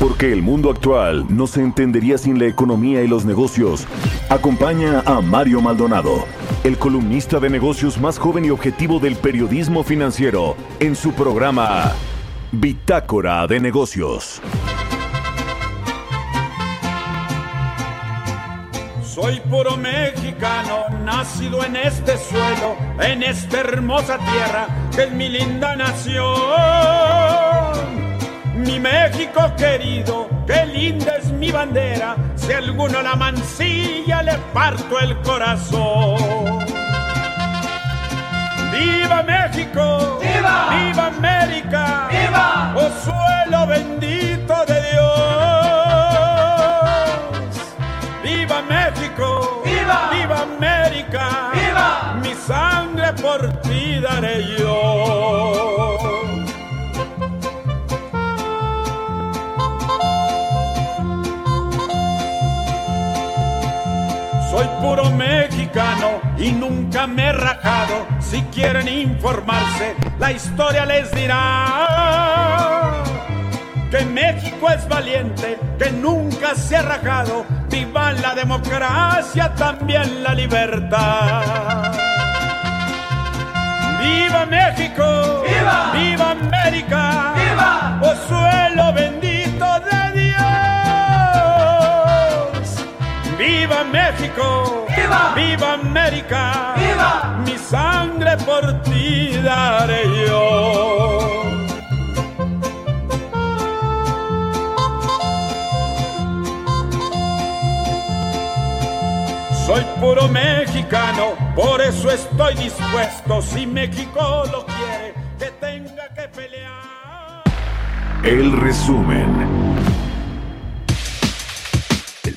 Porque el mundo actual no se entendería sin la economía y los negocios. Acompaña a Mario Maldonado, el columnista de negocios más joven y objetivo del periodismo financiero, en su programa Bitácora de Negocios. Soy puro mexicano, nacido en este suelo, en esta hermosa tierra que es mi linda nación. Mi México querido, qué linda es mi bandera, si alguno la mancilla le parto el corazón. ¡Viva México! ¡Viva! ¡Viva América! ¡Viva! ¡Oh suelo bendito de Dios! ¡Viva México! ¡Viva! ¡Viva América! ¡Viva! Mi sangre por ti daré yo. Puro mexicano y nunca me he rajado. Si quieren informarse, la historia les dirá que México es valiente, que nunca se ha rajado. Viva la democracia, también la libertad. ¡Viva México! ¡Viva! ¡Viva América! ¡Viva! ¡Oh suelo bendito de Dios! ¡Viva México! ¡Viva! ¡Viva América! ¡Viva! Mi sangre por ti daré yo. Soy puro mexicano, por eso estoy dispuesto, si México lo quiere, que tenga que pelear. El resumen.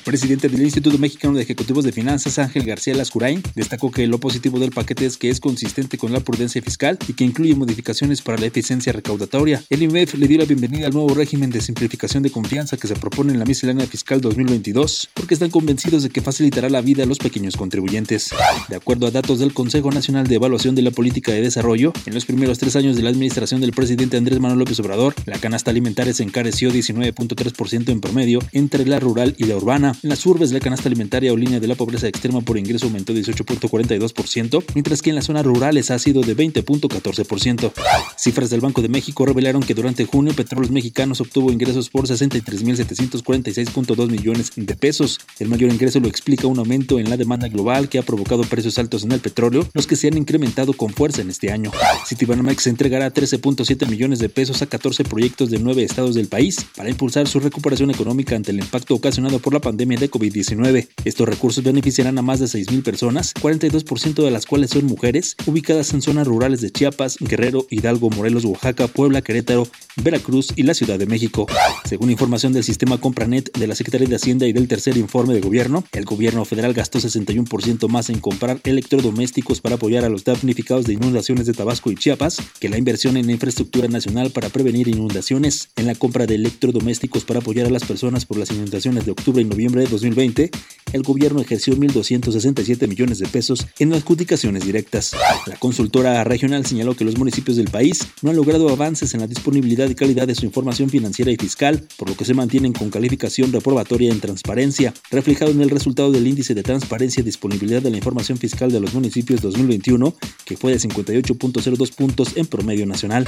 Presidente del Instituto Mexicano de Ejecutivos de Finanzas, Ángel García Lascurain, destacó que lo positivo del paquete es que es consistente con la prudencia fiscal y que incluye modificaciones para la eficiencia recaudatoria. El IMEF le dio la bienvenida al nuevo régimen de simplificación de confianza que se propone en la miscelánea fiscal 2022, porque están convencidos de que facilitará la vida a los pequeños contribuyentes. De acuerdo a datos del Consejo Nacional de Evaluación de la Política de Desarrollo, en los primeros tres años de la administración del presidente Andrés Manuel López Obrador, la canasta alimentaria se encareció 19.3% en promedio entre la rural y la urbana. En las urbes, la canasta alimentaria o línea de la pobreza extrema por ingreso aumentó 18.42%, mientras que en las zonas rurales ha sido de 20.14%. Cifras del Banco de México revelaron que durante junio Petróleos Mexicanos obtuvo ingresos por 63.746.2 millones de pesos. El mayor ingreso lo explica un aumento en la demanda global que ha provocado precios altos en el petróleo, los que se han incrementado con fuerza en este año. Citibanamex entregará 13.7 millones de pesos a 14 proyectos de 9 estados del país para impulsar su recuperación económica ante el impacto ocasionado por la pandemia de COVID-19. Estos recursos beneficiarán a más de 6.000 personas, 42% de las cuales son mujeres, ubicadas en zonas rurales de Chiapas, Guerrero, Hidalgo, Morelos, Oaxaca, Puebla, Querétaro, Veracruz y la Ciudad de México. Según información del sistema Compranet de la Secretaría de Hacienda y del tercer informe de gobierno, el gobierno federal gastó 61% más en comprar electrodomésticos para apoyar a los damnificados de inundaciones de Tabasco y Chiapas que la inversión en infraestructura nacional para prevenir inundaciones. En la compra de electrodomésticos para apoyar a las personas por las inundaciones de octubre y noviembre de 2020, el gobierno ejerció 1.267 millones de pesos en adjudicaciones directas. La consultora regional señaló que los municipios del país no han logrado avances en la disponibilidad y calidad de su información financiera y fiscal, por lo que se mantienen con calificación reprobatoria en transparencia, reflejado en el resultado del índice de transparencia y disponibilidad de la información fiscal de los municipios 2021, que fue de 58.02 puntos en promedio nacional.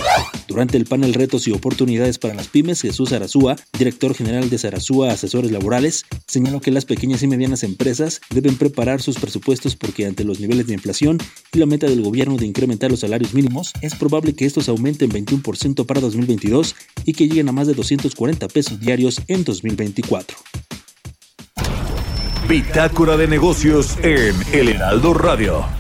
Durante el panel Retos y Oportunidades para las Pymes, Jesús Arazúa, director general de Sarazúa Asesores Laborales, señaló que las pequeñas y medianas empresas deben preparar sus presupuestos porque ante los niveles de inflación y la meta del gobierno de incrementar los salarios mínimos, es probable que estos aumenten 21% para 2022 y que lleguen a más de 240 pesos diarios en 2024. Bitácora de negocios en El Heraldo Radio.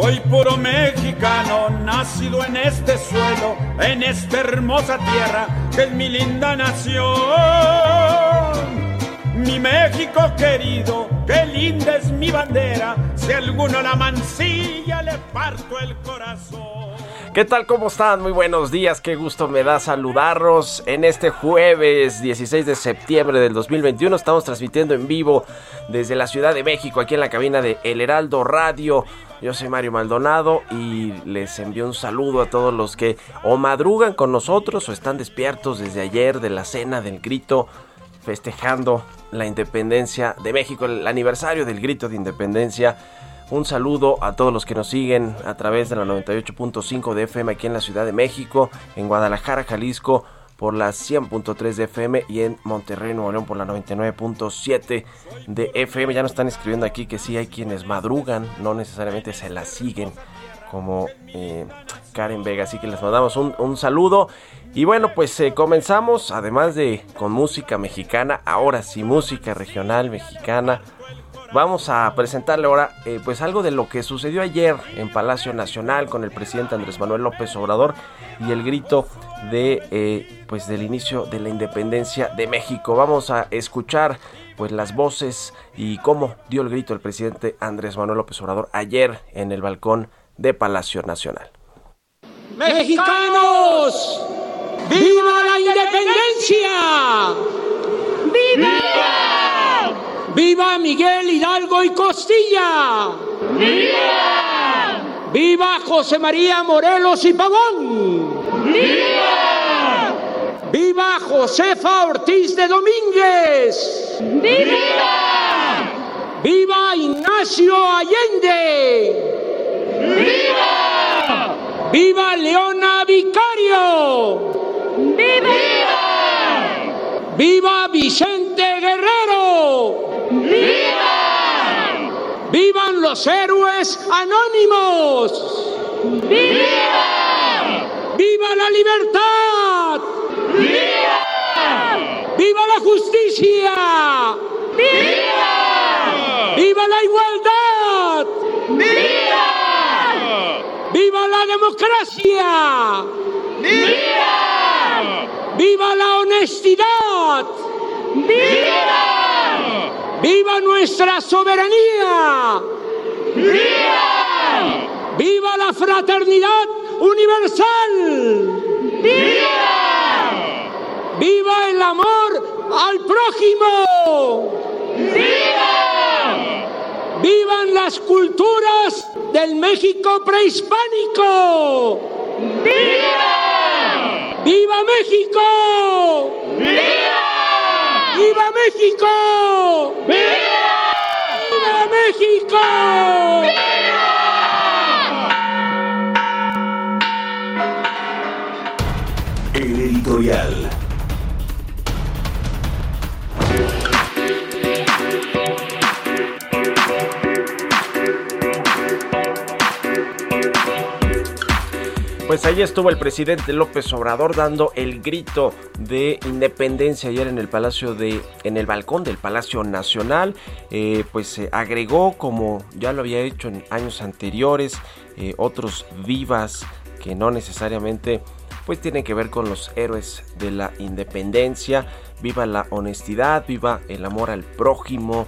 Soy puro mexicano, nacido en este suelo, en esta hermosa tierra que es mi linda nación. Mi México querido, qué linda es mi bandera, si alguno la mancilla le parto el corazón. ¿Qué tal? ¿Cómo están? Muy buenos días, qué gusto me da saludarlos en este jueves 16 de septiembre del 2021. Estamos transmitiendo en vivo desde la Ciudad de México, aquí en la cabina de El Heraldo Radio. Yo soy Mario Maldonado y les envío un saludo a todos los que o madrugan con nosotros o están despiertos desde ayer de la cena del grito festejando la independencia de México, el aniversario del grito de independencia. Un saludo a todos los que nos siguen a través de la 98.5 de FM aquí en la Ciudad de México, en Guadalajara, Jalisco por la 100.3 de FM y en Monterrey, Nuevo León por la 99.7 de FM. Ya nos están escribiendo aquí que sí hay quienes madrugan, no necesariamente se la siguen como eh, Karen Vega. Así que les mandamos un, saludo. Y bueno, pues eh, comenzamos, además de con música mexicana, ahora sí música regional mexicana. Vamos a presentarle ahora eh, pues algo de lo que sucedió ayer en Palacio Nacional con el presidente Andrés Manuel López Obrador y el grito de eh, pues del inicio de la independencia de México. Vamos a escuchar pues las voces y cómo dio el grito el presidente Andrés Manuel López Obrador ayer en el balcón de Palacio Nacional. Mexicanos, viva la independencia. ¡Viva! ¡Viva Miguel Hidalgo y Costilla! ¡Viva! ¡Viva José María Morelos y Pavón! ¡Viva! ¡Viva Josefa Ortiz de Domínguez! ¡Viva! ¡Viva Ignacio Allende! ¡Viva! ¡Viva Leona Vicario! ¡Viva! ¡Viva Vicente Guerrero! ¡Viva! ¡Vivan los héroes anónimos! ¡Viva! ¡Viva la libertad! ¡Viva! ¡Viva la justicia! ¡Viva! ¡Viva la igualdad! ¡Viva! ¡Viva la democracia! ¡Viva! ¡Viva la honestidad! ¡Viva! ¡Viva nuestra soberanía! ¡Viva! ¡Viva la fraternidad universal! ¡Viva! ¡Viva el amor al prójimo! ¡Viva! ¡Vivan las culturas del México prehispánico! ¡Viva! ¡Viva México! ¡Viva! ¡Viva México! ¡Viva México! El Pues ahí estuvo el presidente López Obrador dando el grito de independencia ayer en el Palacio de, en el balcón del Palacio Nacional. Eh, pues se agregó, como ya lo había hecho en años anteriores, eh, otros vivas que no necesariamente pues tienen que ver con los héroes de la independencia. Viva la honestidad, viva el amor al prójimo,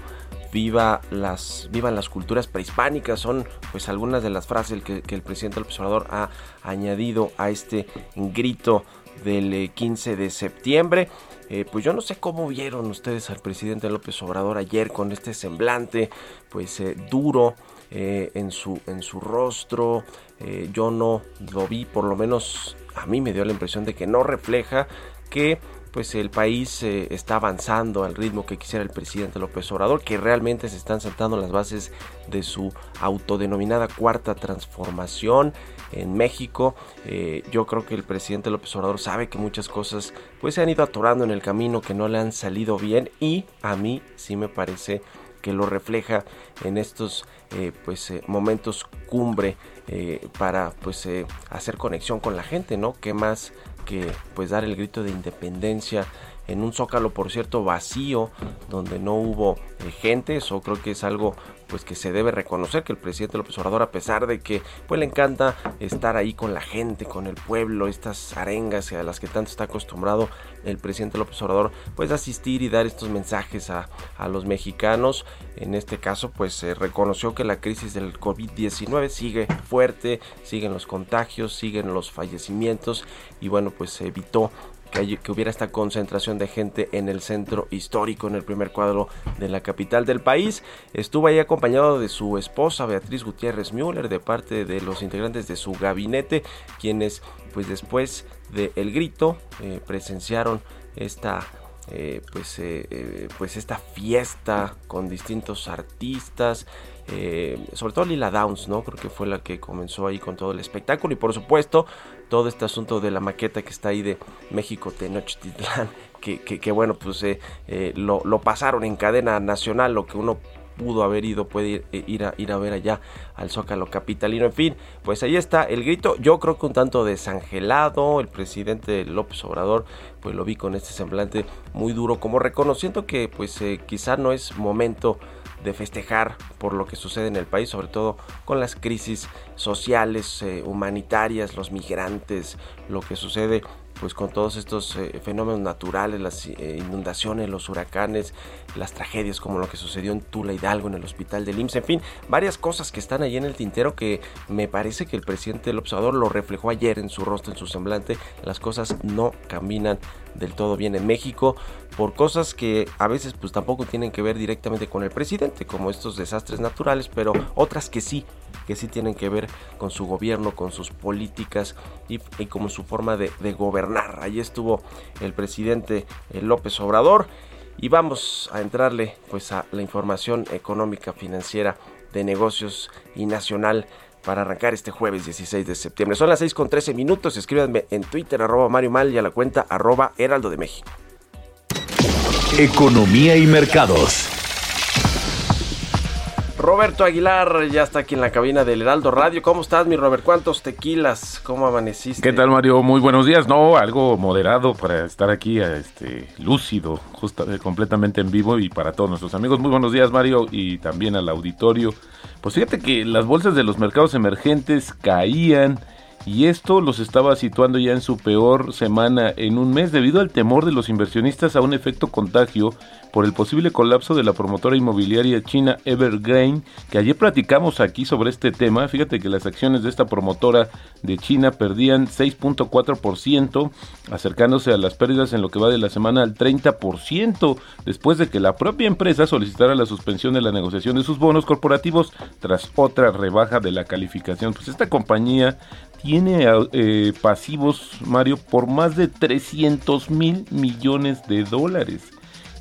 viva las, vivan las culturas prehispánicas, son pues algunas de las frases que, el presidente López Obrador ha añadido a este grito del eh, 15 de septiembre. Eh, pues yo no sé cómo vieron ustedes al presidente López Obrador ayer con este semblante pues eh, duro eh, en, su, en su rostro. Eh, yo no lo vi, por lo menos a mí me dio la impresión de que no refleja que pues el país eh, está avanzando al ritmo que quisiera el presidente López Obrador, que realmente se están sentando las bases de su autodenominada cuarta transformación en México. Eh, yo creo que el presidente López Obrador sabe que muchas cosas pues se han ido atorando en el camino, que no le han salido bien y a mí sí me parece que lo refleja en estos eh, pues eh, momentos cumbre eh, para pues hacer conexión con la gente, ¿no? ¿Qué más que pues dar el grito de independencia en un zócalo por cierto vacío donde no hubo eh, gente. Eso creo que es algo pues que se debe reconocer que el presidente López Obrador a pesar de que pues le encanta estar ahí con la gente con el pueblo estas arengas a las que tanto está acostumbrado el presidente López Obrador pues asistir y dar estos mensajes a, a los mexicanos. En este caso pues se reconoció que la crisis del COVID-19 sigue fuerte siguen los contagios siguen los fallecimientos y bueno pues se evitó que, hubiera esta concentración de gente en el centro histórico, en el primer cuadro de la capital del país. Estuvo ahí acompañado de su esposa Beatriz Gutiérrez Müller, de parte de los integrantes de su gabinete, quienes pues después del grito eh, presenciaron esta eh, pues, eh, pues esta fiesta con distintos artistas, sobre todo Lila Downs, ¿no? Creo fue la que comenzó ahí con todo el espectáculo y por supuesto todo este asunto de la maqueta que está ahí de México Tenochtitlán, que, que, bueno, pues eh, eh, lo, pasaron en cadena nacional, lo que uno pudo haber ido, puede ir, eh, ir, a, ir a ver allá al Zócalo Capitalino. En fin, pues ahí está el grito. Yo creo que un tanto desangelado, el presidente López Obrador, pues lo vi con este semblante muy duro, como reconociendo que pues quizá no es momento de festejar por lo que sucede en el país, sobre todo con las crisis sociales, eh, humanitarias, los migrantes, lo que sucede pues con todos estos eh, fenómenos naturales, las eh, inundaciones, los huracanes, las tragedias como lo que sucedió en Tula Hidalgo, en el hospital de IMSS, en fin, varias cosas que están ahí en el tintero que me parece que el presidente del observador lo reflejó ayer en su rostro, en su semblante, las cosas no caminan del todo bien en México por cosas que a veces pues tampoco tienen que ver directamente con el presidente, como estos desastres naturales, pero otras que sí, que sí tienen que ver con su gobierno, con sus políticas y, como su forma de, gobernar. Ahí estuvo el presidente eh, López Obrador y vamos a entrarle pues a la información económica, financiera, de negocios y nacional para arrancar este jueves 16 de septiembre. Son las 6 con 13 minutos. Escríbanme en Twitter, arroba Mario Mal y a la cuenta arroba Heraldo de México. Economía y mercados. Roberto Aguilar ya está aquí en la cabina del Heraldo Radio. ¿Cómo estás, mi Robert? ¿Cuántos tequilas? ¿Cómo amaneciste? ¿Qué tal, Mario? Muy buenos días. No, algo moderado para estar aquí, este, lúcido, justo, eh, completamente en vivo y para todos nuestros amigos. Muy buenos días, Mario, y también al auditorio. Pues fíjate que las bolsas de los mercados emergentes caían y esto los estaba situando ya en su peor semana en un mes debido al temor de los inversionistas a un efecto contagio por el posible colapso de la promotora inmobiliaria china Evergreen, que ayer platicamos aquí sobre este tema. Fíjate que las acciones de esta promotora de China perdían 6.4%, acercándose a las pérdidas en lo que va de la semana al 30%, después de que la propia empresa solicitara la suspensión de la negociación de sus bonos corporativos tras otra rebaja de la calificación. Pues esta compañía tiene eh, pasivos, Mario, por más de 300 mil millones de dólares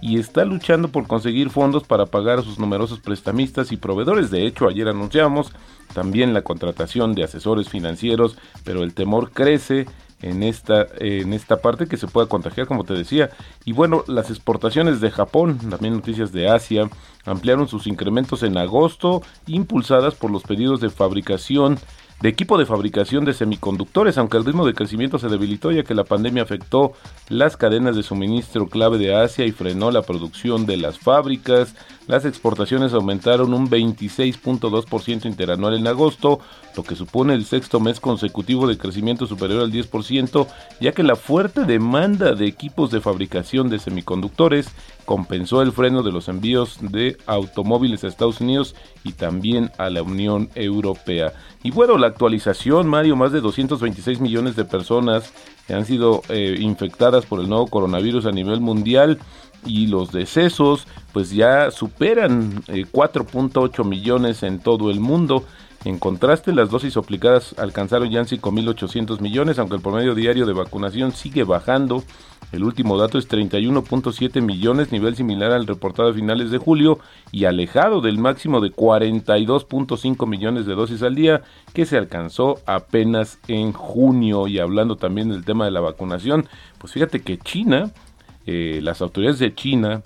y está luchando por conseguir fondos para pagar a sus numerosos prestamistas y proveedores. De hecho, ayer anunciamos también la contratación de asesores financieros, pero el temor crece en esta, en esta parte que se pueda contagiar, como te decía. Y bueno, las exportaciones de Japón, también noticias de Asia, ampliaron sus incrementos en agosto, impulsadas por los pedidos de fabricación de equipo de fabricación de semiconductores, aunque el ritmo de crecimiento se debilitó ya que la pandemia afectó las cadenas de suministro clave de Asia y frenó la producción de las fábricas. Las exportaciones aumentaron un 26.2% interanual en agosto, lo que supone el sexto mes consecutivo de crecimiento superior al 10%, ya que la fuerte demanda de equipos de fabricación de semiconductores compensó el freno de los envíos de automóviles a Estados Unidos y también a la Unión Europea. Y bueno, la actualización, Mario, más de 226 millones de personas han sido eh, infectadas por el nuevo coronavirus a nivel mundial y los decesos pues ya superan 4.8 eh, millones en todo el mundo. En contraste, las dosis aplicadas alcanzaron ya en 5.800 millones, aunque el promedio diario de vacunación sigue bajando. El último dato es 31.7 millones, nivel similar al reportado a finales de julio y alejado del máximo de 42.5 millones de dosis al día que se alcanzó apenas en junio. Y hablando también del tema de la vacunación, pues fíjate que China, eh, las autoridades de China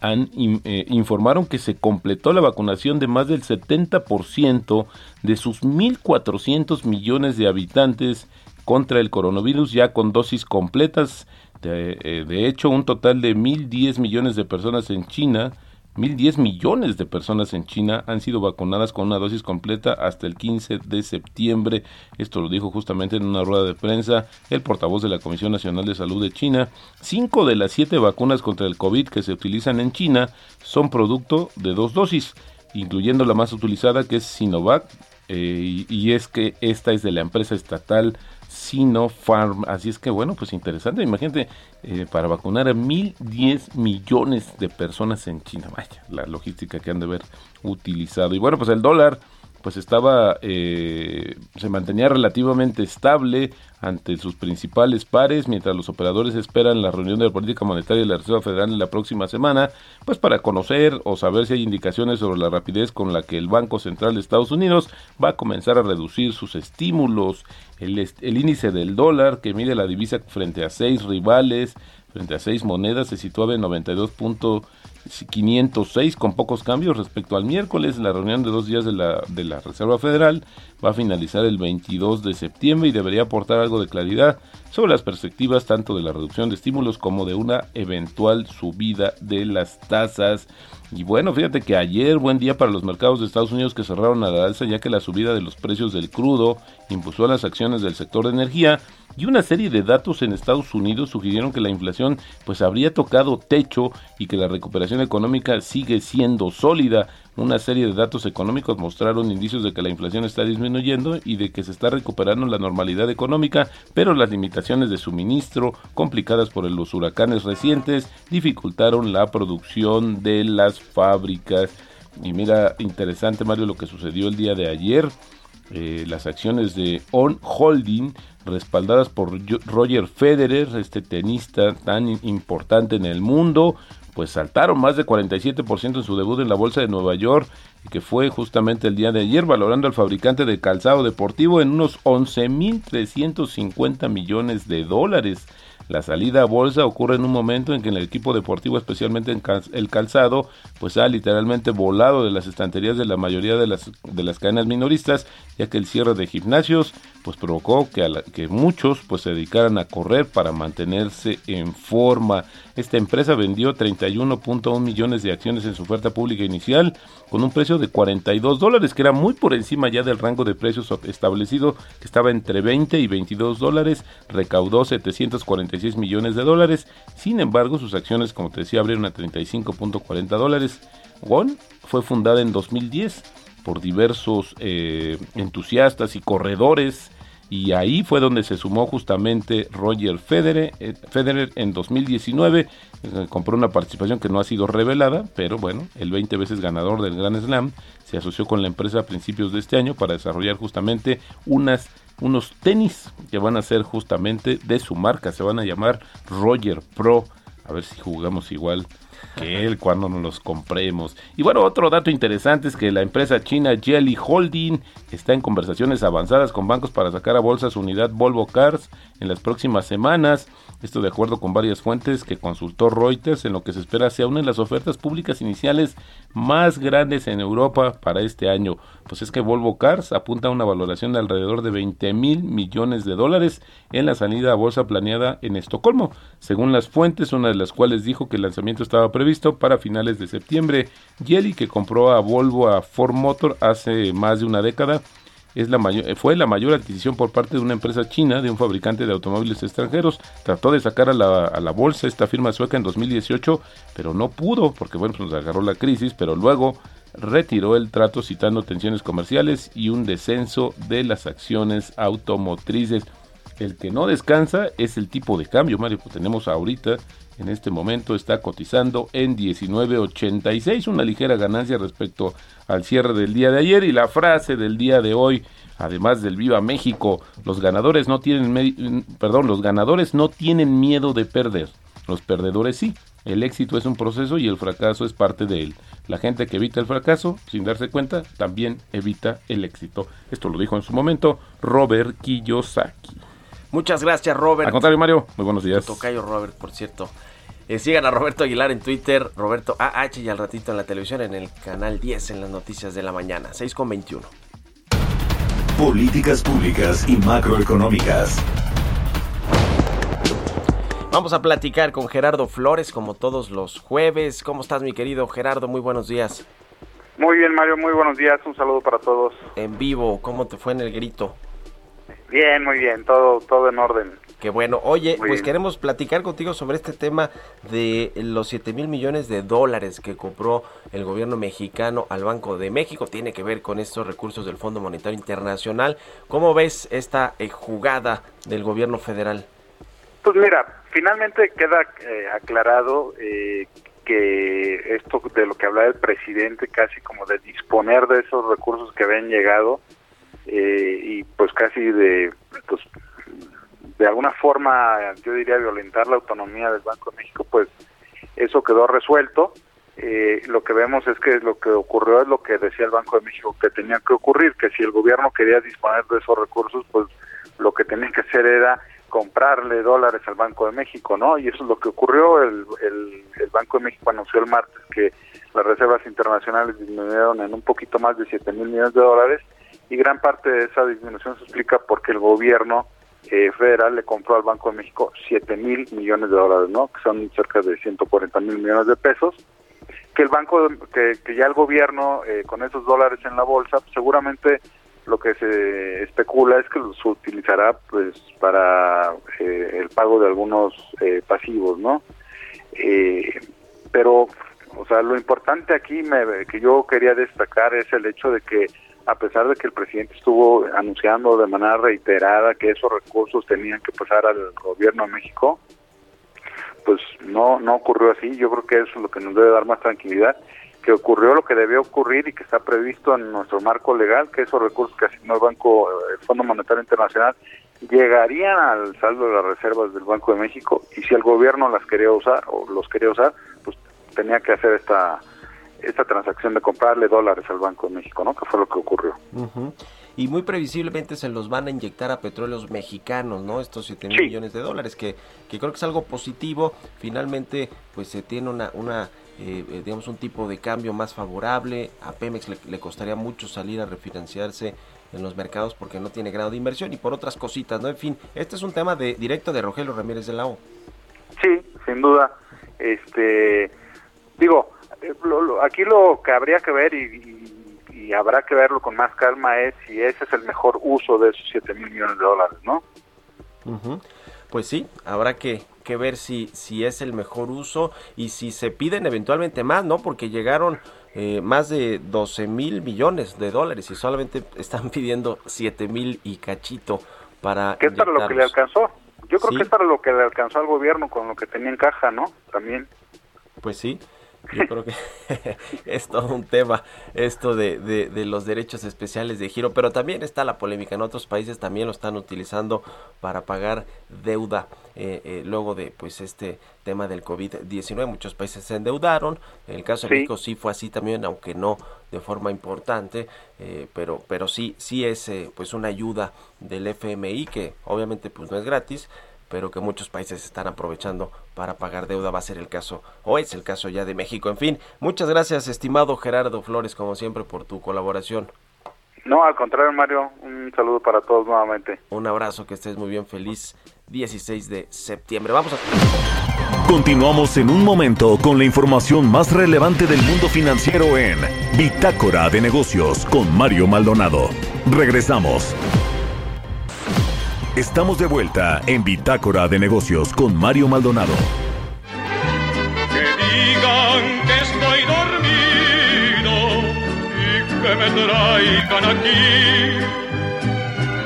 han, eh, informaron que se completó la vacunación de más del 70% de sus 1.400 millones de habitantes contra el coronavirus ya con dosis completas. De, eh, de hecho, un total de 1.010 millones de personas en China 1.010 millones de personas en China han sido vacunadas con una dosis completa hasta el 15 de septiembre. Esto lo dijo justamente en una rueda de prensa el portavoz de la Comisión Nacional de Salud de China. Cinco de las siete vacunas contra el COVID que se utilizan en China son producto de dos dosis, incluyendo la más utilizada que es Sinovac, eh, y, y es que esta es de la empresa estatal Sinopharm. Así es que bueno, pues interesante. Imagínate, eh, para vacunar a mil diez millones de personas en China. Vaya, la logística que han de haber utilizado. Y bueno, pues el dólar pues estaba, eh, se mantenía relativamente estable ante sus principales pares, mientras los operadores esperan la reunión de la política monetaria de la Reserva Federal en la próxima semana, pues para conocer o saber si hay indicaciones sobre la rapidez con la que el Banco Central de Estados Unidos va a comenzar a reducir sus estímulos. El, el índice del dólar, que mide la divisa frente a seis rivales, frente a seis monedas, se situaba en 92.506 con pocos cambios respecto al miércoles. La reunión de dos días de la, de la Reserva Federal va a finalizar el 22 de septiembre y debería aportar algo de claridad sobre las perspectivas tanto de la reducción de estímulos como de una eventual subida de las tasas. Y bueno, fíjate que ayer buen día para los mercados de Estados Unidos que cerraron a la alza ya que la subida de los precios del crudo impulsó las acciones del sector de energía y una serie de datos en Estados Unidos sugirieron que la inflación pues habría tocado techo y que la recuperación económica sigue siendo sólida. Una serie de datos económicos mostraron indicios de que la inflación está disminuyendo y de que se está recuperando la normalidad económica, pero las limitaciones de suministro, complicadas por los huracanes recientes, dificultaron la producción de las fábricas. Y mira, interesante Mario lo que sucedió el día de ayer. Eh, las acciones de On Holding, respaldadas por Roger Federer, este tenista tan importante en el mundo, pues saltaron más de 47% en su debut en la Bolsa de Nueva York, que fue justamente el día de ayer, valorando al fabricante de calzado deportivo en unos 11.350 millones de dólares. La salida a bolsa ocurre en un momento en que el equipo deportivo, especialmente en el calzado, pues ha literalmente volado de las estanterías de la mayoría de las, de las cadenas minoristas, ya que el cierre de gimnasios pues provocó que, a que muchos pues se dedicaran a correr para mantenerse en forma. Esta empresa vendió 31.1 millones de acciones en su oferta pública inicial con un precio de 42 dólares, que era muy por encima ya del rango de precios establecido, que estaba entre 20 y 22 dólares, recaudó 746 millones de dólares, sin embargo sus acciones, como te decía, abrieron a 35.40 dólares. WON fue fundada en 2010 por diversos eh, entusiastas y corredores y ahí fue donde se sumó justamente Roger Federer, eh, Federer en 2019, eh, compró una participación que no ha sido revelada, pero bueno, el 20 veces ganador del Grand Slam se asoció con la empresa a principios de este año para desarrollar justamente unas unos tenis que van a ser justamente de su marca, se van a llamar Roger Pro, a ver si jugamos igual que él cuando nos los compremos. Y bueno, otro dato interesante es que la empresa china Jelly Holding está en conversaciones avanzadas con bancos para sacar a bolsa su unidad Volvo Cars en las próximas semanas. Esto de acuerdo con varias fuentes que consultó Reuters, en lo que se espera sea una de las ofertas públicas iniciales más grandes en Europa para este año. Pues es que Volvo Cars apunta a una valoración de alrededor de 20 mil millones de dólares en la salida a bolsa planeada en Estocolmo, según las fuentes, una de las cuales dijo que el lanzamiento estaba previsto para finales de septiembre. Jelly, que compró a Volvo a Ford Motor hace más de una década, es la mayor, fue la mayor adquisición por parte de una empresa china, de un fabricante de automóviles extranjeros. Trató de sacar a la, a la bolsa esta firma sueca en 2018, pero no pudo, porque bueno, pues nos agarró la crisis, pero luego retiró el trato citando tensiones comerciales y un descenso de las acciones automotrices. El que no descansa es el tipo de cambio, Mario, pues tenemos ahorita en este momento está cotizando en 19.86, una ligera ganancia respecto al cierre del día de ayer y la frase del día de hoy, además del Viva México, los ganadores no tienen perdón, los ganadores no tienen miedo de perder, los perdedores sí. El éxito es un proceso y el fracaso es parte de él. La gente que evita el fracaso, sin darse cuenta, también evita el éxito. Esto lo dijo en su momento Robert Kiyosaki. Muchas gracias, Robert. Al contrario, Mario, muy buenos días. Tocayo Robert, por cierto. Eh, sigan a Roberto Aguilar en Twitter, Roberto AH y al ratito en la televisión en el canal 10 en las noticias de la mañana, 6 con 21. Políticas públicas y macroeconómicas. Vamos a platicar con Gerardo Flores como todos los jueves. ¿Cómo estás mi querido Gerardo? Muy buenos días. Muy bien Mario, muy buenos días. Un saludo para todos. En vivo, ¿cómo te fue en el grito? Bien, muy bien, todo, todo en orden. Qué bueno. Oye, pues queremos platicar contigo sobre este tema de los 7 mil millones de dólares que compró el gobierno mexicano al Banco de México. Tiene que ver con estos recursos del Fondo Monetario Internacional. ¿Cómo ves esta eh, jugada del gobierno federal? Pues mira, finalmente queda eh, aclarado eh, que esto de lo que hablaba el presidente, casi como de disponer de esos recursos que habían llegado, y pues casi de pues de alguna forma, yo diría, violentar la autonomía del Banco de México, pues eso quedó resuelto. Eh, lo que vemos es que lo que ocurrió es lo que decía el Banco de México que tenía que ocurrir, que si el gobierno quería disponer de esos recursos, pues lo que tenía que hacer era comprarle dólares al Banco de México, ¿no? Y eso es lo que ocurrió. El, el, el Banco de México anunció el martes que las reservas internacionales disminuyeron en un poquito más de 7 mil millones de dólares y gran parte de esa disminución se explica porque el gobierno eh, federal le compró al Banco de México 7 mil millones de dólares, ¿no? Que son cerca de 140 mil millones de pesos. Que el banco, que, que ya el gobierno eh, con esos dólares en la bolsa, pues, seguramente lo que se especula es que los utilizará pues para eh, el pago de algunos pasivos, ¿no? pero, o sea, lo importante aquí me, que yo quería destacar es el hecho de que a pesar de que el presidente estuvo anunciando de manera reiterada que esos recursos tenían que pasar al gobierno de México, pues no no ocurrió así. Yo creo que eso es lo que nos debe dar más tranquilidad, que ocurrió lo que debió ocurrir y que está previsto en nuestro marco legal, que esos recursos que asignó el Banco, el Fondo Monetario Internacional, llegarían al saldo de las reservas del Banco de México y si el gobierno las quería usar o los quería usar, pues tenía que hacer esta esta transacción de comprarle dólares al Banco de México, ¿no? Que fue lo que ocurrió. Y muy previsiblemente se los van a inyectar a petróleos mexicanos, ¿no? Estos 7 mil millones de dólares, que, que creo que es algo positivo. Finalmente, pues se tiene una, una eh, eh, digamos, un tipo de cambio más favorable. A Pemex le, costaría mucho salir a refinanciarse en los mercados porque no tiene grado de inversión y por otras cositas, ¿no? En fin, este es un tema de directo de Rogelio Ramírez de la O. Sí, sin duda. Este, digo, eh, aquí lo que habría que ver y, habrá que verlo con más calma es si ese es el mejor uso de esos 7 mil millones de dólares, ¿no? Pues sí, habrá que, que, ver si, si es el mejor uso y si se piden eventualmente más, ¿no? Porque llegaron eh, más de 12 mil millones de dólares y solamente están pidiendo 7 mil y cachito para... ¿Qué es para lo que le alcanzó? Yo creo que es para lo que le alcanzó al gobierno con lo que tenía en caja, ¿no? También. Pues sí. Yo creo que es todo un tema esto de, de, los derechos especiales de giro, pero también está la polémica. En otros países también lo están utilizando para pagar deuda eh, eh, luego de pues este tema del COVID-19. Muchos países se endeudaron. En el caso de México sí fue así también, aunque no de forma importante, eh, pero pero sí sí es pues una ayuda del FMI que obviamente pues no es gratis pero que muchos países están aprovechando para pagar deuda. Va a ser el caso, o es el caso ya de México. En fin, muchas gracias, estimado Gerardo Flores, como siempre, por tu colaboración. No, al contrario, Mario, un saludo para todos nuevamente. Un abrazo, que estés muy bien, feliz 16 de septiembre. Vamos a... Continuamos en un momento con la información más relevante del mundo financiero en Bitácora de Negocios con Mario Maldonado. Regresamos. Estamos de vuelta en Bitácora de Negocios con Mario Maldonado. Que digan que estoy dormido y que me traigan aquí.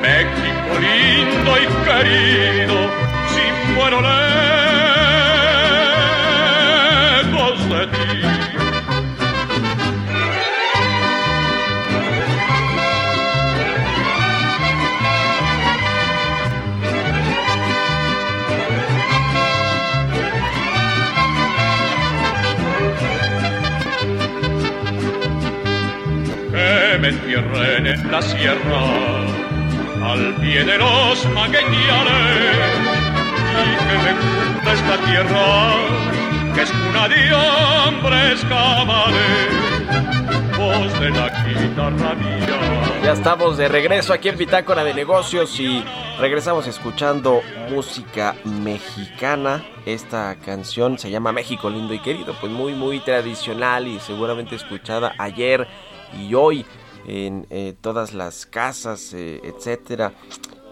México lindo y querido, si muero lejos de ti. En la sierra, al pie de los y que me cunda esta tierra, que es cuna de hombres voz de la guitarra. Ya estamos de regreso aquí en Bitácora de Negocios y Regresamos escuchando música mexicana. Esta canción se llama México lindo y querido, pues muy muy tradicional y seguramente escuchada ayer y hoy en eh, todas las casas, eh, etcétera.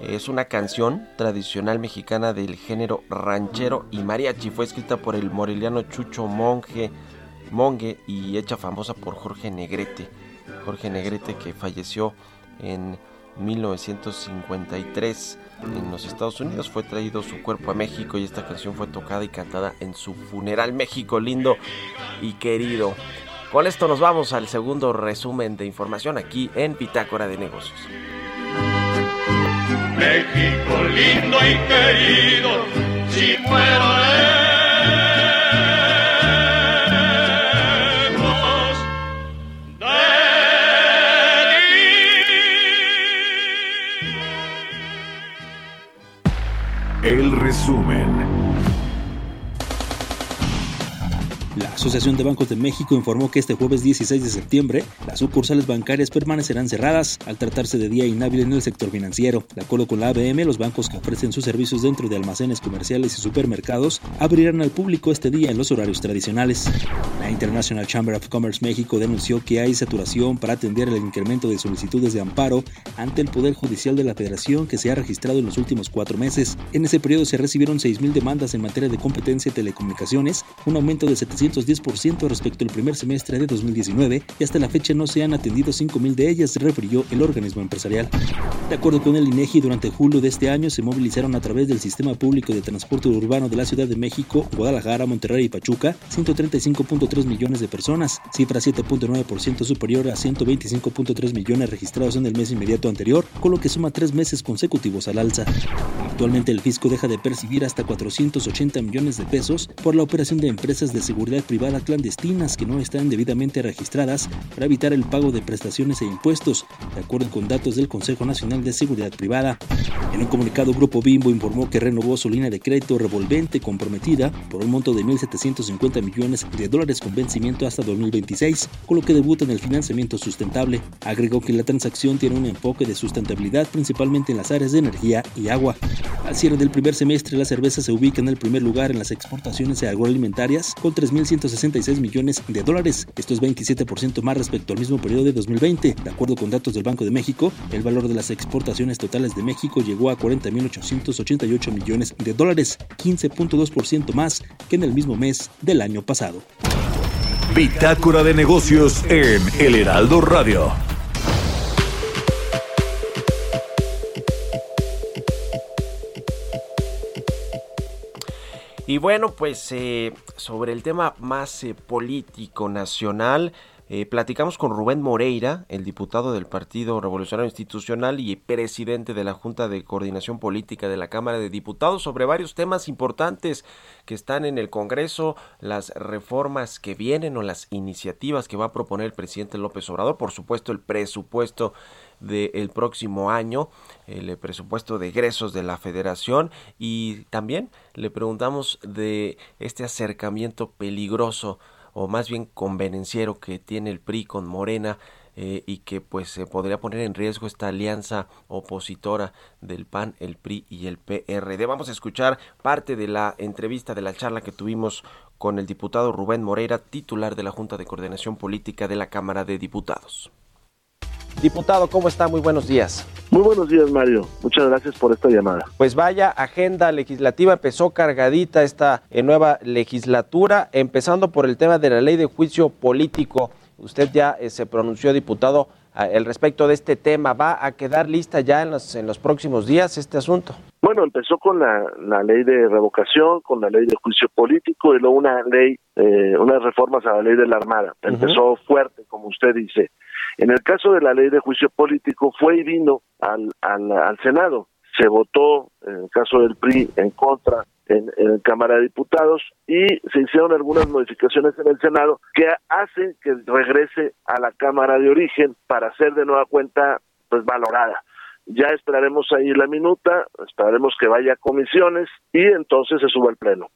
Es una canción tradicional mexicana del género ranchero y mariachi. Fue escrita por el moreliano Chucho Monge, Monge y hecha famosa por Jorge Negrete. Jorge Negrete que falleció en 1953 en los Estados Unidos. Fue traído su cuerpo a México y esta canción fue tocada y cantada en su funeral. México lindo y querido. Con esto nos vamos al segundo resumen de información aquí en Pitácora de Negocios. México lindo y querido, si muero lejos de El resumen. Asociación de Bancos de México informó que este jueves 16 de septiembre las sucursales bancarias permanecerán cerradas al tratarse de día inhábil en el sector financiero. De acuerdo con la ABM, los bancos que ofrecen sus servicios dentro de almacenes comerciales y supermercados abrirán al público este día en los horarios tradicionales. La International Chamber of Commerce México denunció que hay saturación para atender el incremento de solicitudes de amparo ante el Poder Judicial de la Federación que se ha registrado en los últimos cuatro meses. En ese periodo se recibieron 6.000 demandas en materia de competencia y telecomunicaciones, un aumento de 700 10% respecto al primer semestre de 2019 y hasta la fecha no se han atendido 5.000 de ellas, refirió el organismo empresarial. De acuerdo con el INEGI, durante julio de este año se movilizaron a través del Sistema Público de Transporte Urbano de la Ciudad de México, Guadalajara, Monterrey y Pachuca 135.3 millones de personas, cifra 7.9% superior a 125.3 millones registrados en el mes inmediato anterior, con lo que suma tres meses consecutivos al alza. Actualmente el fisco deja de percibir hasta 480 millones de pesos por la operación de empresas de seguridad privada clandestinas que no están debidamente registradas para evitar el pago de prestaciones e impuestos, de acuerdo con datos del Consejo Nacional de Seguridad Privada. En un comunicado, Grupo Bimbo informó que renovó su línea de crédito revolvente comprometida por un monto de 1.750 millones de dólares con vencimiento hasta 2026, con lo que debuta en el financiamiento sustentable. Agregó que la transacción tiene un enfoque de sustentabilidad principalmente en las áreas de energía y agua. Al cierre del primer semestre, la cerveza se ubica en el primer lugar en las exportaciones agroalimentarias con 3.166 millones de dólares. Esto es 27% más respecto al mismo periodo de 2020. De acuerdo con datos del Banco de México, el valor de las exportaciones totales de México llegó a 40.888 millones de dólares, 15.2% más que en el mismo mes del año pasado. Bitácora de negocios en El Heraldo Radio. Y bueno, pues eh, sobre el tema más eh, político nacional, eh, platicamos con Rubén Moreira, el diputado del Partido Revolucionario Institucional y presidente de la Junta de Coordinación Política de la Cámara de Diputados, sobre varios temas importantes que están en el Congreso, las reformas que vienen o las iniciativas que va a proponer el presidente López Obrador, por supuesto el presupuesto del próximo año, el presupuesto de egresos de la federación y también le preguntamos de este acercamiento peligroso o más bien convenenciero que tiene el PRI con Morena eh, y que pues se podría poner en riesgo esta alianza opositora del PAN, el PRI y el PRD. Vamos a escuchar parte de la entrevista de la charla que tuvimos con el diputado Rubén Moreira, titular de la Junta de Coordinación Política de la Cámara de Diputados. Diputado, ¿cómo está? Muy buenos días. Muy buenos días, Mario. Muchas gracias por esta llamada. Pues vaya, agenda legislativa empezó cargadita esta eh, nueva legislatura, empezando por el tema de la ley de juicio político. Usted ya eh, se pronunció, diputado, el respecto de este tema. ¿Va a quedar lista ya en los, en los próximos días este asunto? Bueno, empezó con la, la, ley de revocación, con la ley de juicio político y luego una ley, eh, unas reformas a la ley de la Armada. Empezó fuerte, como usted dice. En el caso de la ley de juicio político fue y vino al, al, al Senado. Se votó, en el caso del PRI, en contra en, en Cámara de Diputados y se hicieron algunas modificaciones en el Senado que hacen que regrese a la Cámara de origen para ser de nueva cuenta pues valorada. Ya esperaremos ahí la minuta, esperaremos que vaya a comisiones y entonces se suba al Pleno.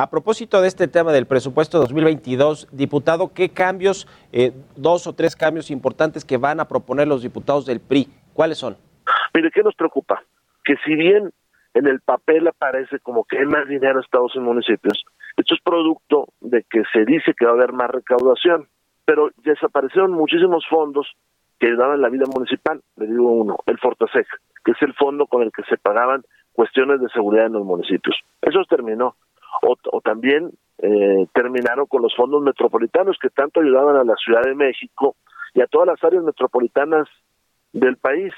A propósito de este tema del presupuesto 2022, diputado, ¿qué cambios, eh, dos o tres cambios importantes que van a proponer los diputados del PRI? ¿Cuáles son? Mire, ¿qué nos preocupa? que si bien en el papel aparece como que hay más dinero estados y municipios, esto es producto de que se dice que va a haber más recaudación, pero desaparecieron muchísimos fondos que ayudaban la vida municipal, le digo uno, el Fortasec, que es el fondo con el que se pagaban cuestiones de seguridad en los municipios. Eso terminó. O, también eh, terminaron con los fondos metropolitanos que tanto ayudaban a la Ciudad de México y a todas las áreas metropolitanas del país.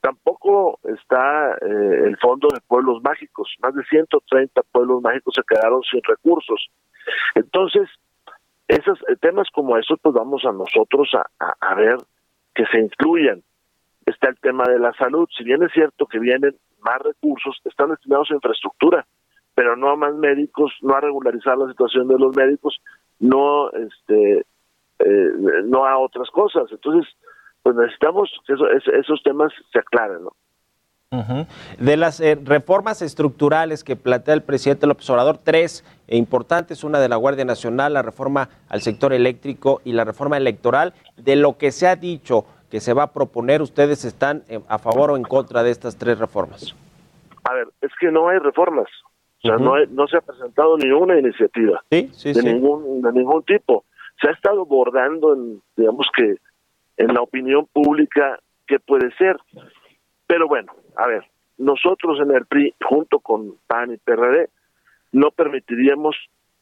Tampoco está eh, el Fondo de Pueblos Mágicos. Más de 130 pueblos mágicos se quedaron sin recursos. Entonces, esos eh, temas como esos, pues vamos a nosotros a, a ver que se incluyan. Está el tema de la salud. Si bien es cierto que vienen más recursos, están destinados a infraestructura pero no a más médicos, no a regularizar la situación de los médicos, no este eh, no a otras cosas. Entonces, pues necesitamos que esos temas se aclaren, ¿no? De las eh, reformas estructurales que plantea el presidente López Obrador, tres importantes, una de la Guardia Nacional, la reforma al sector eléctrico y la reforma electoral. De lo que se ha dicho que se va a proponer, ¿ustedes están eh, a favor o en contra de estas tres reformas? A ver, es que no hay reformas. O sea, no, no se ha presentado ninguna iniciativa de, Ningún, de ningún tipo. Se ha estado bordando, en, digamos que, en la opinión pública que puede ser. Pero bueno, a ver, nosotros en el PRI, junto con PAN y PRD, no permitiríamos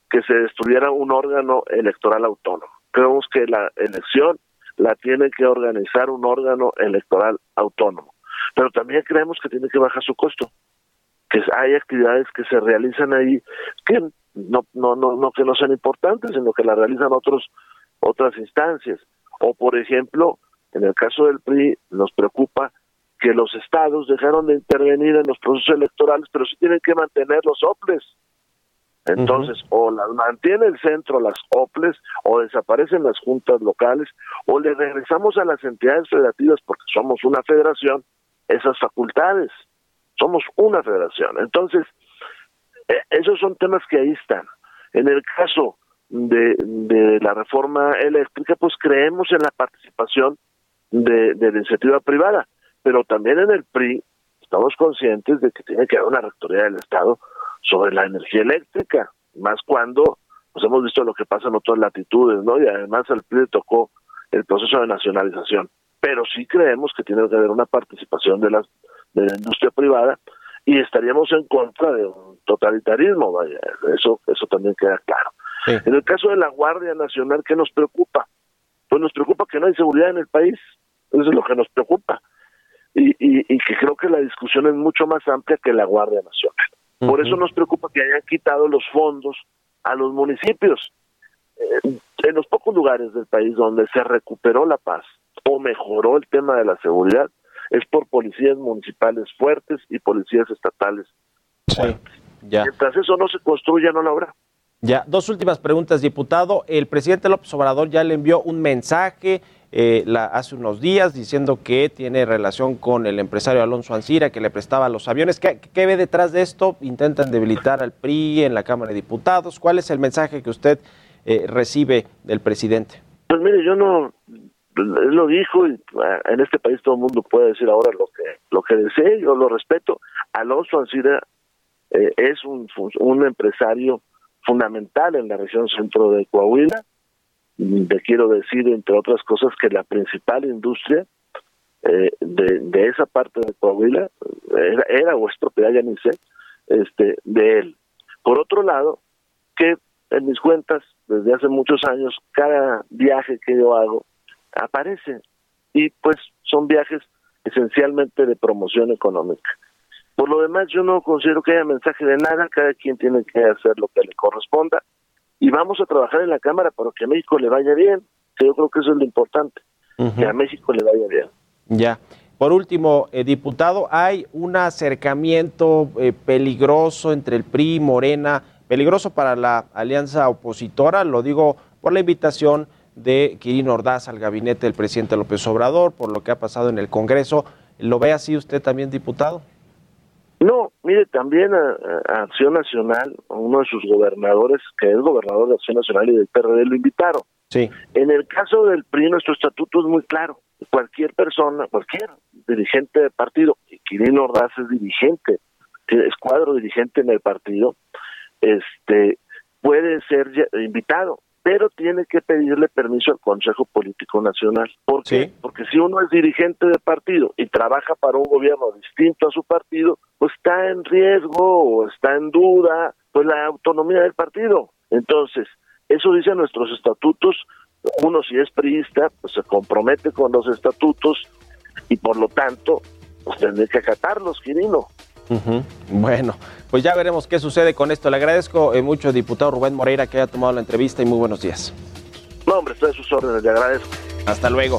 que se destruyera un órgano electoral autónomo. Creemos que la elección la tiene que organizar un órgano electoral autónomo. Pero también creemos que tiene que bajar su costo que hay actividades que se realizan ahí que no no no no que no sean importantes sino que las realizan otros otras instancias. O por ejemplo en el caso del PRI nos preocupa que los estados dejaron de intervenir en los procesos electorales pero sí tienen que mantener los OPLES entonces o las mantiene el centro las OPLES o desaparecen las juntas locales o le regresamos a las entidades federativas porque somos una federación esas facultades somos una federación. Entonces, eh, esos son temas que ahí están. En el caso de, la reforma eléctrica, pues creemos en la participación de, de la iniciativa privada, pero también en el PRI estamos conscientes de que tiene que haber una rectoría del Estado sobre la energía eléctrica, más cuando pues hemos visto lo que pasa en otras latitudes, ¿no? Y además al PRI le tocó el proceso de nacionalización. Pero sí creemos que tiene que haber una participación de las de la industria privada y estaríamos en contra de un totalitarismo, vaya, eso, eso también queda claro. En el caso de la Guardia Nacional, ¿qué nos preocupa? Pues nos preocupa que no hay seguridad en el país, eso es lo que nos preocupa. Y, y, y que creo que la discusión es mucho más amplia que la Guardia Nacional. Por eso nos preocupa que hayan quitado los fondos a los municipios. Eh, en los pocos lugares del país donde se recuperó la paz o mejoró el tema de la seguridad, es por policías municipales fuertes y policías estatales. Sí, ya. Mientras eso no se construya, no lo habrá. Ya, dos últimas preguntas, diputado. El presidente López Obrador ya le envió un mensaje eh, la, hace unos días diciendo que tiene relación con el empresario Alonso Ancira, que le prestaba los aviones. ¿Qué, qué ve detrás de esto? ¿Intentan debilitar al PRI en la Cámara de Diputados? ¿Cuál es el mensaje que usted eh, recibe del presidente? Pues mire, yo no, él lo dijo y ah, en este país todo el mundo puede decir ahora lo que lo que desee, yo lo respeto. Alonso Ancira eh, es un, un empresario fundamental en la región centro de Coahuila. Le quiero decir, entre otras cosas, que la principal industria eh, de, de, esa parte de Coahuila era, era o es propiedad, ya ni sé, este, de él. Por otro lado, que en mis cuentas, desde hace muchos años, cada viaje que yo hago, aparece y pues son viajes esencialmente de promoción económica. Por lo demás, yo no considero que haya mensaje de nada, cada quien tiene que hacer lo que le corresponda. Y vamos a trabajar en la Cámara para que a México le vaya bien, que yo creo que eso es lo importante, que a México le vaya bien. Ya. Por último, eh, diputado, hay un acercamiento eh, peligroso entre el PRI y Morena, peligroso para la alianza opositora, lo digo por la invitación de Quirino Ordaz al gabinete del presidente López Obrador, por lo que ha pasado en el Congreso. ¿Lo ve así usted también, diputado? No, mire, también a, Acción Nacional, uno de sus gobernadores, que es gobernador de Acción Nacional y del PRD, lo invitaron. Sí. En el caso del PRI, nuestro estatuto es muy claro. Cualquier persona, cualquier dirigente de partido, y Quirino Ordaz es dirigente, es cuadro dirigente en el partido, este puede ser invitado, pero tiene que pedirle permiso al Consejo Político Nacional. ¿Por qué? Porque si uno es dirigente del partido y trabaja para un gobierno distinto a su partido, pues está en riesgo o está en duda pues la autonomía del partido. Entonces, eso dicen nuestros estatutos. Uno si es priista, pues se compromete con los estatutos y por lo tanto, pues tendré que acatarlos, Quirino. Bueno, pues ya veremos qué sucede con esto. Le agradezco eh, mucho, diputado Rubén Moreira, que haya tomado la entrevista y muy buenos días. No, hombre, estoy a sus órdenes, le agradezco. Hasta luego.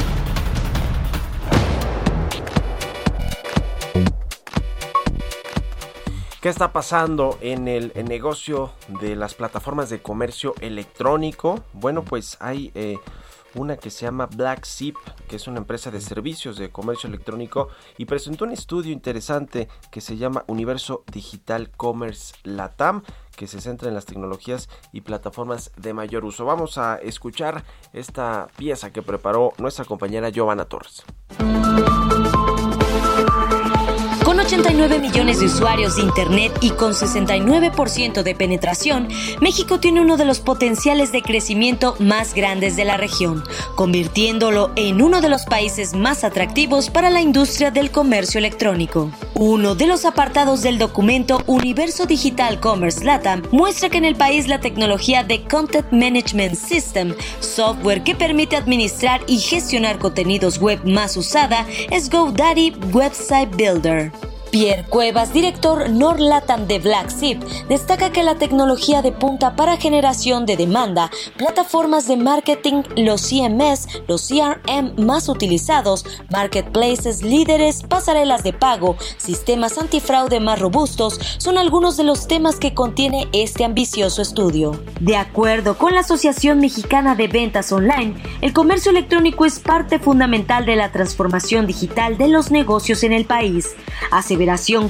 ¿Qué está pasando en el, negocio de las plataformas de comercio electrónico? Bueno, pues hay eh, una que se llama Black Zip, que es una empresa de servicios de comercio electrónico, y presentó un estudio interesante que se llama Universo Digital Commerce Latam, que se centra en las tecnologías y plataformas de mayor uso. Vamos a escuchar esta pieza que preparó nuestra compañera Giovanna Torres. 89 millones de usuarios de Internet y con 69% de penetración, México tiene uno de los potenciales de crecimiento más grandes de la región, convirtiéndolo en uno de los países más atractivos para la industria del comercio electrónico. Uno de los apartados del documento Universo Digital Commerce LATAM muestra que en el país la tecnología de Content Management System, software que permite administrar y gestionar contenidos web más usada, es GoDaddy Website Builder. Pierre Cuevas, director Norlatam de Black Zip, destaca que la tecnología de punta para generación de demanda, plataformas de marketing, los CMS, los CRM más utilizados, marketplaces líderes, pasarelas de pago, sistemas antifraude más robustos, son algunos de los temas que contiene este ambicioso estudio. De acuerdo con la Asociación Mexicana de Ventas Online, el comercio electrónico es parte fundamental de la transformación digital de los negocios en el país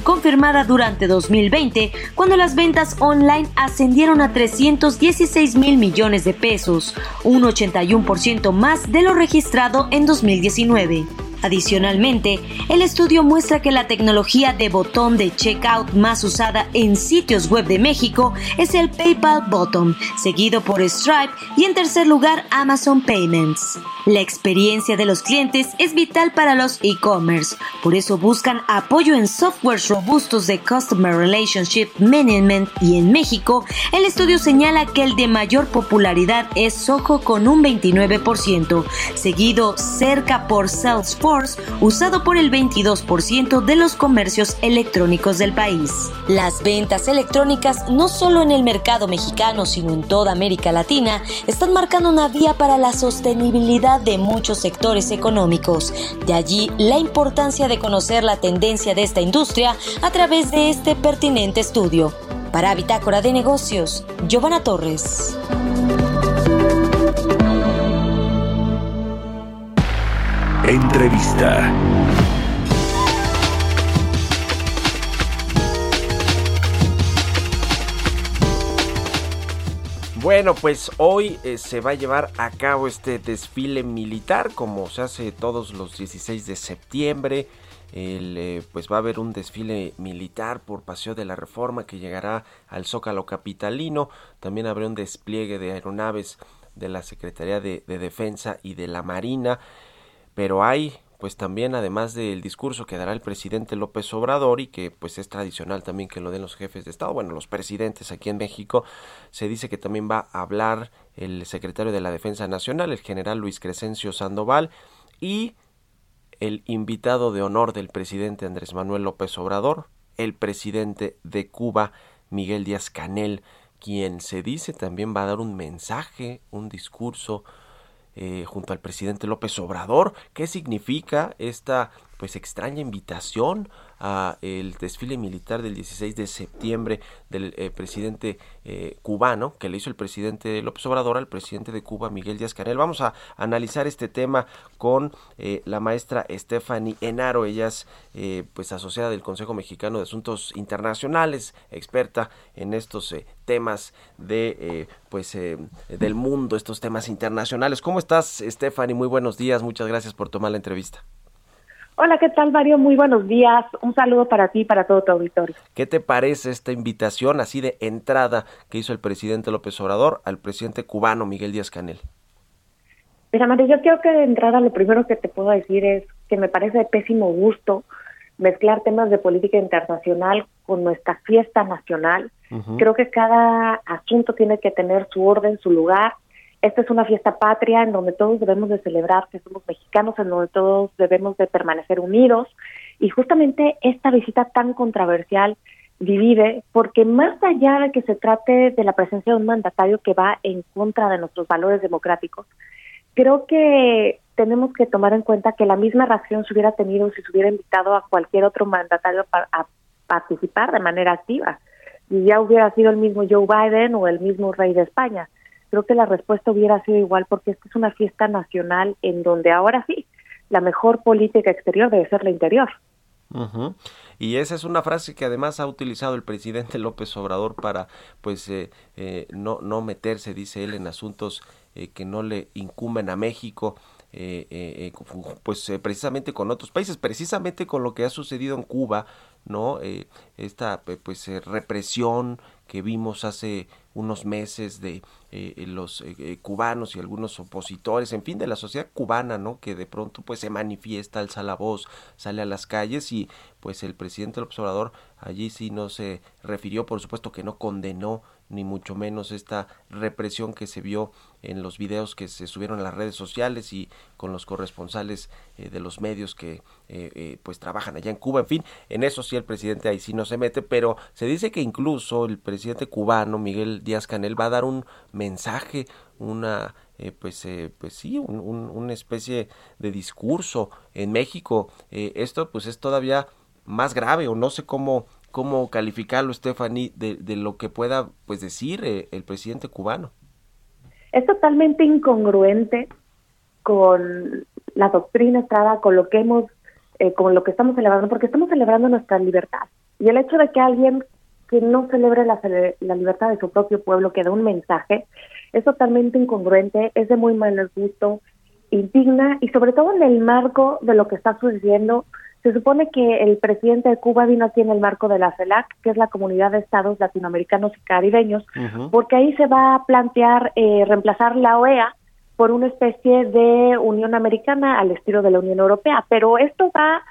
confirmada durante 2020, cuando las ventas online ascendieron a 316 mil millones de pesos, un 81% más de lo registrado en 2019. Adicionalmente, el estudio muestra que la tecnología de botón de checkout más usada en sitios web de México es el PayPal Bottom, seguido por Stripe y en tercer lugar Amazon Payments. La experiencia de los clientes es vital para los e-commerce, por eso buscan apoyo en softwares robustos de Customer Relationship Management y en México, el estudio señala que el de mayor popularidad es Soho con un 29%, seguido cerca por Salesforce usado por el 22% de los comercios electrónicos del país. Las ventas electrónicas, no solo en el mercado mexicano, sino en toda América Latina, están marcando una vía para la sostenibilidad de muchos sectores económicos. De allí la importancia de conocer la tendencia de esta industria a través de este pertinente estudio. Para Bitácora de Negocios, Giovanna Torres. Entrevista. Bueno, pues hoy eh, se va a llevar a cabo este desfile militar como se hace todos los 16 de septiembre. Eh, pues va a haber un desfile militar por Paseo de la Reforma que llegará al Zócalo Capitalino. También habrá un despliegue de aeronaves de la Secretaría de Defensa y de la Marina pero hay pues también además del discurso que dará el presidente López Obrador y que pues es tradicional también que lo den los jefes de Estado, bueno, los presidentes aquí en México, se dice que también va a hablar el secretario de la Defensa Nacional, el general Luis Crescencio Sandoval y el invitado de honor del presidente Andrés Manuel López Obrador, el presidente de Cuba, Miguel Díaz Canel, quien se dice también va a dar un mensaje, un discurso eh, junto al presidente López Obrador. ¿Qué significa esta pues extraña invitación a el desfile militar del 16 de septiembre del eh, presidente eh, cubano que le hizo el presidente López Obrador al presidente de Cuba Miguel Díaz Canel. Vamos a analizar este tema con eh, la maestra Stephanie Enaro, ella es pues asociada del Consejo Mexicano de Asuntos Internacionales, experta en estos temas de pues del mundo, estos temas internacionales. ¿Cómo estás, Stephanie? Muy buenos días, muchas gracias por tomar la entrevista. Hola, ¿qué tal Mario? Muy buenos días. Un saludo para ti y para todo tu auditorio. ¿Qué te parece esta invitación así de entrada que hizo el presidente López Obrador al presidente cubano Miguel Díaz Canel? Mira, Mario, yo creo que de entrada lo primero que te puedo decir es que me parece de pésimo gusto mezclar temas de política internacional con nuestra fiesta nacional. Creo que cada asunto tiene que tener su orden, su lugar esta es una fiesta patria en donde todos debemos de celebrar que somos mexicanos, en donde todos debemos de permanecer unidos. Y justamente esta visita tan controversial divide, porque más allá de que se trate de la presencia de un mandatario que va en contra de nuestros valores democráticos, creo que tenemos que tomar en cuenta que la misma reacción se hubiera tenido si se hubiera invitado a cualquier otro mandatario a participar de manera activa. Y ya hubiera sido el mismo Joe Biden o el mismo rey de España creo que la respuesta hubiera sido igual porque esta es una fiesta nacional en donde ahora sí, la mejor política exterior debe ser la interior. Y esa es una frase que además ha utilizado el presidente López Obrador para, pues, eh, eh, no, no meterse, dice él, en asuntos eh, que no le incumben a México. pues precisamente con otros países, precisamente con lo que ha sucedido en Cuba, ¿no? esta pues represión que vimos hace unos meses de eh, eh, los eh, cubanos y algunos opositores, en fin, de la sociedad cubana, ¿no? Que de pronto pues se manifiesta, alza la voz, sale a las calles y pues el presidente del observador allí sí no se refirió, por supuesto que no condenó ni mucho menos esta represión que se vio en los videos que se subieron a las redes sociales y con los corresponsales eh, de los medios que eh, eh, pues trabajan allá en Cuba. En fin, en eso sí el presidente ahí sí no se mete, pero se dice que incluso el presidente cubano Miguel Díaz Canel va a dar un mensaje, una pues, pues sí, un, una especie de discurso en México. esto pues es todavía más grave o no sé cómo cómo calificarlo, Stephanie, de, de lo que pueda pues decir eh, el presidente cubano. Es totalmente incongruente con la doctrina estrada, con lo que hemos, eh, con lo que estamos celebrando, porque estamos celebrando nuestra libertad. Y el hecho de que alguien que no celebre la, la libertad de su propio pueblo, que dé un mensaje, es totalmente incongruente, es de muy mal gusto, indigna y sobre todo en el marco de lo que está sucediendo se supone que el presidente de Cuba vino aquí en el marco de la CELAC, que es la Comunidad de Estados Latinoamericanos y Caribeños, porque ahí se va a plantear eh, reemplazar la OEA por una especie de Unión Americana al estilo de la Unión Europea. Pero esto va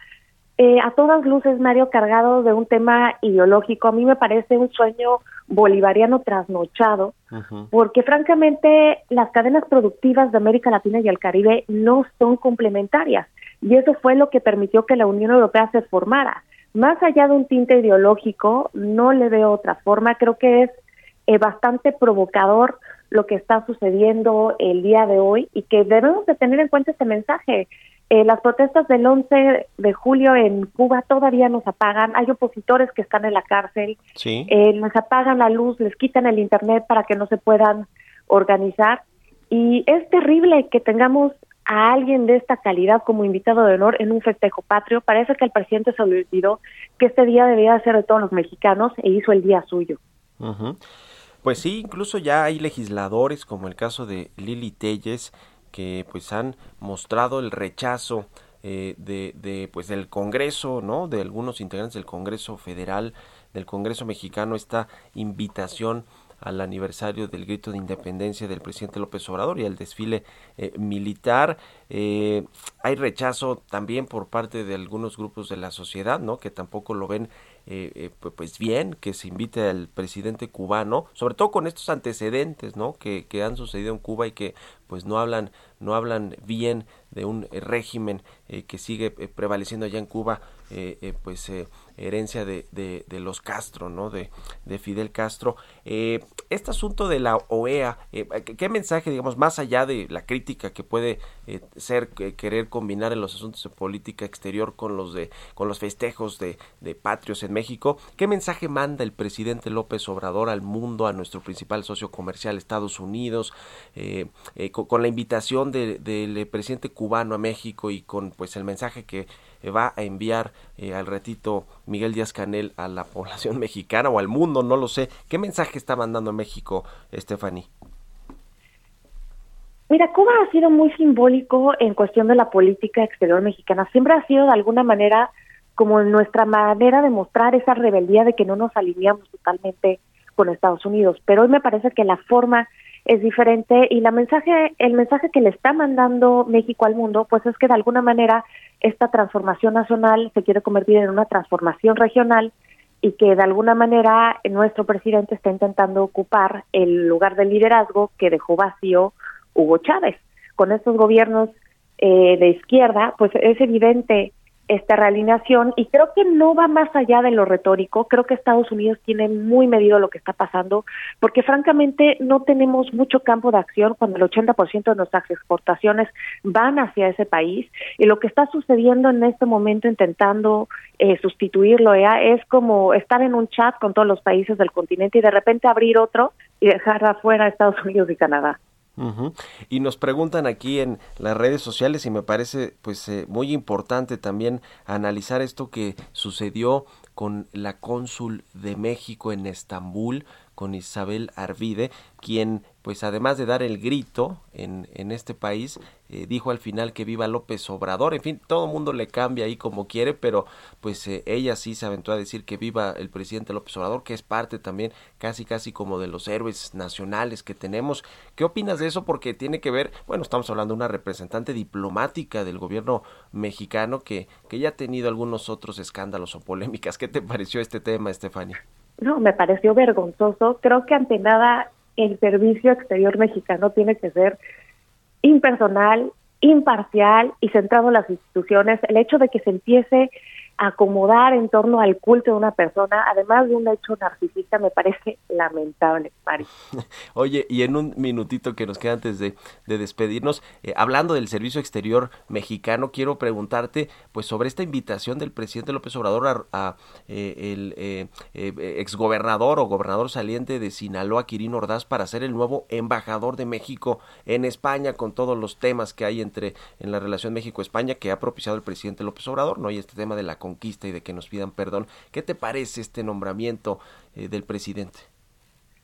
eh, a todas luces, Mario, cargado de un tema ideológico. A mí me parece un sueño bolivariano trasnochado, porque francamente las cadenas productivas de América Latina y el Caribe no son complementarias y eso fue lo que permitió que la Unión Europea se formara. Más allá de un tinte ideológico, no le veo otra forma. Creo que es eh, bastante provocador lo que está sucediendo el día de hoy y que debemos de tener en cuenta este mensaje. Eh, las protestas del 11 de julio en Cuba todavía nos apagan, hay opositores que están en la cárcel, sí. eh, les apagan la luz, les quitan el Internet para que no se puedan organizar y es terrible que tengamos a alguien de esta calidad como invitado de honor en un festejo patrio. Parece que el presidente se olvidó que este día debía ser de todos los mexicanos e hizo el día suyo. Pues sí, incluso ya hay legisladores, como el caso de Lili Telles, que pues han mostrado el rechazo eh, de, de, pues del Congreso, ¿no? De algunos integrantes del Congreso Federal, del Congreso Mexicano, esta invitación al aniversario del grito de independencia del presidente López Obrador y al desfile eh, militar. Eh, hay rechazo también por parte de algunos grupos de la sociedad, ¿no? Que tampoco lo ven eh, pues bien que se invite al presidente cubano, sobre todo con estos antecedentes, ¿no? Que, que han sucedido en Cuba y que pues no hablan no hablan bien de un régimen que sigue prevaleciendo allá en Cuba pues herencia de, de, los Castro, ¿no? De, de Fidel Castro. Eh, este asunto de la OEA, eh, ¿qué mensaje, digamos, más allá de la crítica que puede eh, ser querer combinar en los asuntos de política exterior con los de con los festejos de, de, patrios en México, qué mensaje manda el presidente López Obrador al mundo, a nuestro principal socio comercial, Estados Unidos, con, con, la invitación del presidente cubano a México y con pues el mensaje que va a enviar al ratito Miguel Díaz Canel a la población mexicana o al mundo, no lo sé. ¿Qué mensaje está mandando México, Stephanie? Mira, Cuba ha sido muy simbólico en cuestión de la política exterior mexicana. Siempre ha sido de alguna manera como nuestra manera de mostrar esa rebeldía de que no nos alineamos totalmente con Estados Unidos. Pero hoy me parece que la forma es diferente y la mensaje, el mensaje que le está mandando México al mundo, pues es que de alguna manera esta transformación nacional se quiere convertir en una transformación regional y que de alguna manera nuestro presidente está intentando ocupar el lugar de liderazgo que dejó vacío Hugo Chávez. Con estos gobiernos eh, de izquierda, pues es evidente esta realineación y creo que no va más allá de lo retórico, creo que Estados Unidos tiene muy medido lo que está pasando porque francamente no tenemos mucho campo de acción cuando el 80% de nuestras exportaciones van hacia ese país y lo que está sucediendo en este momento intentando eh, sustituirlo ya es como estar en un chat con todos los países del continente y de repente abrir otro y dejar afuera a Estados Unidos y Canadá. Y nos preguntan aquí en las redes sociales y me parece pues eh, muy importante también analizar esto que sucedió con la cónsul de México en Estambul, con Isabel Arvide, quien pues además de dar el grito en, en este país, eh, dijo al final que viva López Obrador, en fin, todo el mundo le cambia ahí como quiere, pero pues eh, ella sí se aventó a decir que viva el presidente López Obrador, que es parte también casi casi como de los héroes nacionales que tenemos. ¿Qué opinas de eso? Porque tiene que ver, bueno, estamos hablando de una representante diplomática del gobierno mexicano que, que ya ha tenido algunos otros escándalos o polémicas. ¿Qué te pareció este tema, Estefania? No, me pareció vergonzoso. Creo que ante nada el servicio exterior mexicano tiene que ser impersonal, imparcial y centrado en las instituciones. El hecho de que se empiece acomodar en torno al culto de una persona, además de un hecho narcisista, me parece lamentable, Mari. Oye, y en un minutito que nos queda antes de, despedirnos, eh, hablando del servicio exterior mexicano, quiero preguntarte, pues, sobre esta invitación del presidente López Obrador a, eh, el eh, exgobernador o gobernador saliente de Sinaloa, Quirino Ordaz, para ser el nuevo embajador de México en España, con todos los temas que hay entre en la relación México-España que ha propiciado el presidente López Obrador, ¿no? Y este tema de la conquista y de que nos pidan perdón. ¿Qué te parece este nombramiento eh, del presidente?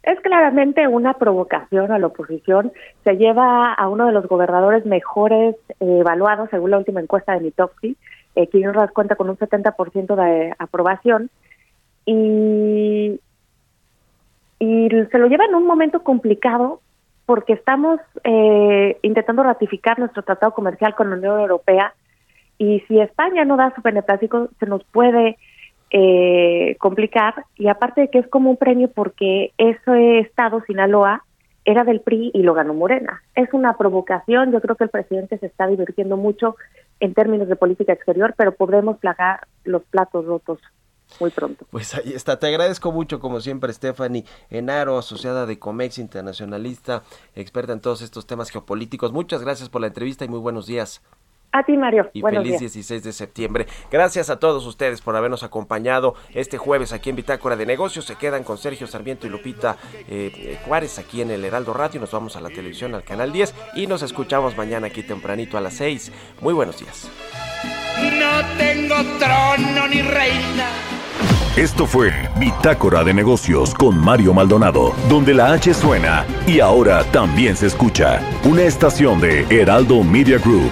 Es claramente una provocación a la oposición. Se lleva a uno de los gobernadores mejores eh, evaluados, según la última encuesta de Mitofsky, eh, nos cuenta con un 70% de aprobación. Y, y se lo lleva en un momento complicado porque estamos eh, intentando ratificar nuestro tratado comercial con la Unión Europea y si España no da su beneplácito, se nos puede eh, complicar. Y aparte de que es como un premio porque ese estado, Sinaloa, era del PRI y lo ganó Morena. Es una provocación. Yo creo que el presidente se está divirtiendo mucho en términos de política exterior, pero podremos plagar los platos rotos muy pronto. Pues ahí está. Te agradezco mucho, como siempre, Stephanie Enaro, asociada de Comex Internacionalista, experta en todos estos temas geopolíticos. Muchas gracias por la entrevista y muy buenos días. A ti, Mario. Y feliz 16 de septiembre. Gracias a todos ustedes por habernos acompañado este jueves aquí en Bitácora de Negocios. Se quedan con Sergio Sarmiento y Lupita eh, eh, Juárez aquí en el Heraldo Radio. Nos vamos a la televisión, al canal 10 y nos escuchamos mañana aquí tempranito a las 6. Muy buenos días. No tengo trono ni reina. Esto fue Bitácora de Negocios con Mario Maldonado, donde la H suena y ahora también se escucha. Una estación de Heraldo Media Group.